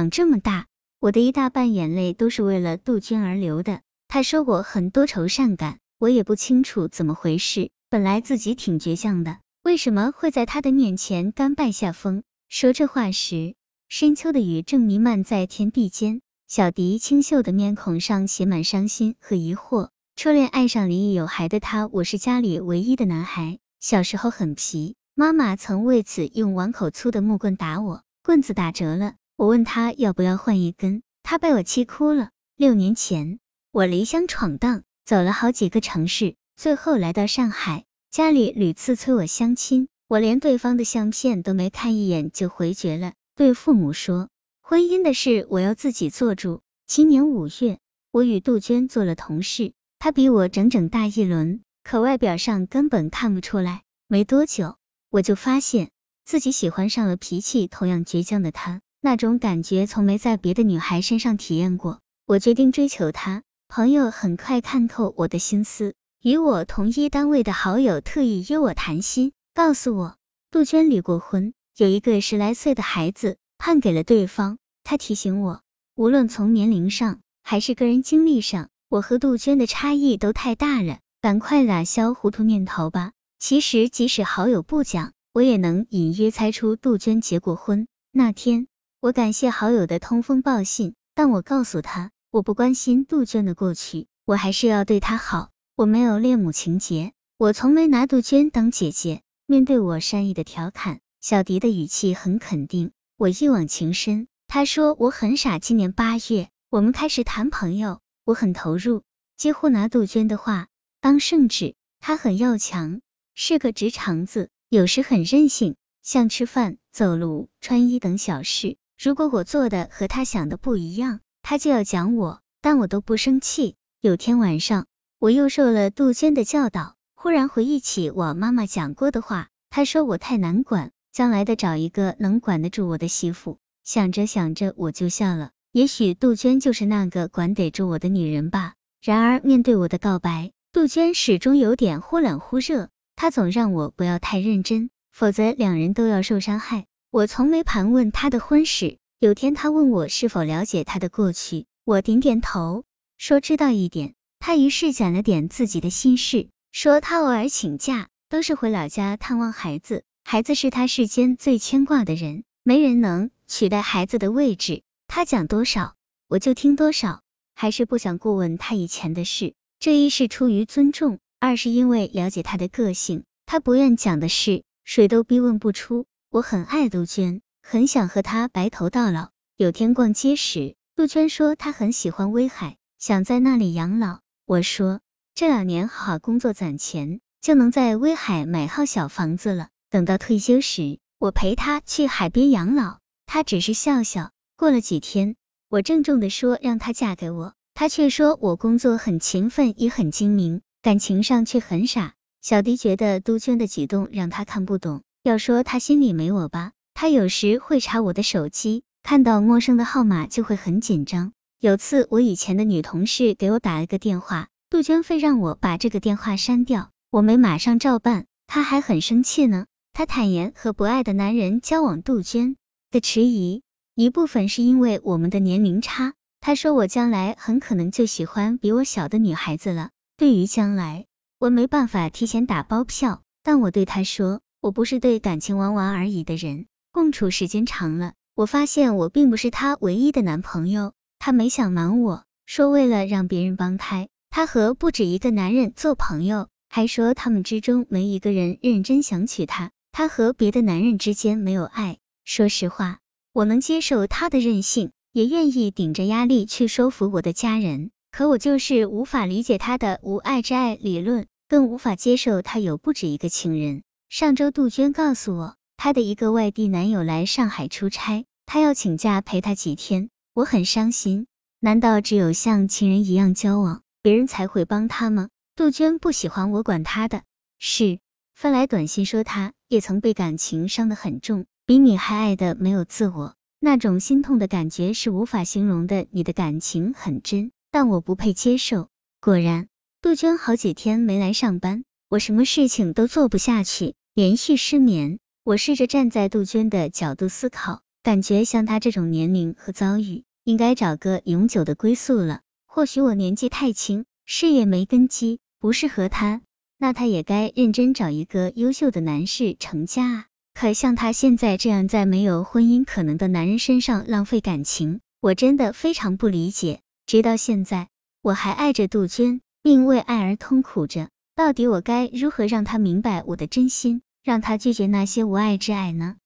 长这么大，我的一大半眼泪都是为了杜鹃而流的。他说我很多愁善感，我也不清楚怎么回事。本来自己挺倔强的，为什么会在他的面前甘拜下风？说这话时，深秋的雨正弥漫在天地间。小迪清秀的面孔上写满伤心和疑惑。初恋爱上离异有孩的他，我是家里唯一的男孩。小时候很皮，妈妈曾为此用碗口粗的木棍打我，棍子打折了，我问他要不要换一根，他被我气哭了。六年前，我离乡闯荡，走了好几个城市，最后来到上海。家里屡次催我相亲，我连对方的相片都没看一眼就回绝了，对父母说。婚姻的事我要自己做主。今年五月，我与杜鹃做了同事，她比我整整大一轮，可外表上根本看不出来。没多久，我就发现自己喜欢上了脾气同样倔强的她，那种感觉从没在别的女孩身上体验过。我决定追求她。朋友很快看透我的心思，与我同一单位的好友特意约我谈心，告诉我杜鹃离过婚，有一个十来岁的孩子。判给了对方，他提醒我，无论从年龄上还是个人经历上，我和杜鹃的差异都太大了，赶快打消糊涂念头吧。其实即使好友不讲，我也能隐约猜出杜鹃结过婚。那天，我感谢好友的通风报信，但我告诉他，我不关心杜鹃的过去，我还是要对她好，我没有恋母情节，我从没拿杜鹃当姐姐。面对我善意的调侃，小迪的语气很肯定。我一往情深，他说我很傻。今年八月，我们开始谈朋友，我很投入，几乎拿杜鹃的话当圣旨。他很要强，是个直肠子，有时很任性，像吃饭、走路、穿衣等小事，如果我做的和他想的不一样，他就要讲我，但我都不生气。有天晚上，我又受了杜鹃的教导，忽然回忆起我妈妈讲过的话，她说我太难管。将来的找一个能管得住我的媳妇，想着想着我就笑了。也许杜鹃就是那个管得住我的女人吧。然而面对我的告白，杜鹃始终有点忽冷忽热。她总让我不要太认真，否则两人都要受伤害。我从没盘问他的婚史。有天他问我是否了解他的过去，我点点头，说知道一点。他于是讲了点自己的心事，说他偶尔请假都是回老家探望孩子。孩子是他世间最牵挂的人，没人能取代孩子的位置。他讲多少，我就听多少。还是不想过问他以前的事，这一是出于尊重，二是因为了解他的个性。他不愿讲的事，谁都逼问不出。我很爱杜鹃，很想和他白头到老。有天逛街时，杜鹃说她很喜欢威海，想在那里养老。我说这两年好好工作攒钱，就能在威海买套小房子了。等到退休时，我陪他去海边养老，他只是笑笑。过了几天，我郑重的说让他嫁给我，他却说我工作很勤奋，也很精明，感情上却很傻。小迪觉得杜鹃的举动让他看不懂，要说他心里没我吧，他有时会查我的手机，看到陌生的号码就会很紧张。有次我以前的女同事给我打了个电话，杜鹃非让我把这个电话删掉，我没马上照办，她还很生气呢。他坦言和不爱的男人交往，杜鹃的迟疑一部分是因为我们的年龄差。他说我将来很可能就喜欢比我小的女孩子了。对于将来，我没办法提前打包票，但我对他说，我不是对感情玩玩而已的人。共处时间长了，我发现我并不是他唯一的男朋友。他没想瞒我说，为了让别人帮她，他和不止一个男人做朋友，还说他们之中没一个人认真想娶她。他和别的男人之间没有爱。说实话，我能接受他的任性，也愿意顶着压力去说服我的家人。可我就是无法理解他的无爱之爱理论，更无法接受他有不止一个情人。上周杜鹃告诉我，她的一个外地男友来上海出差，她要请假陪他几天。我很伤心。难道只有像情人一样交往，别人才会帮他吗？杜鹃不喜欢我管他的事。发来短信说，他也曾被感情伤得很重，比你还爱的没有自我，那种心痛的感觉是无法形容的。你的感情很真，但我不配接受。果然，杜鹃好几天没来上班，我什么事情都做不下去，连续失眠。我试着站在杜鹃的角度思考，感觉像她这种年龄和遭遇，应该找个永久的归宿了。或许我年纪太轻，事业没根基，不适合他，那他也该认真找一个优秀的男士成家啊。可像他现在这样在没有婚姻可能的男人身上浪费感情，我真的非常不理解。直到现在，我还爱着杜鹃，并为爱而痛苦着。到底我该如何让他明白我的真心，让他拒绝那些无爱之爱呢？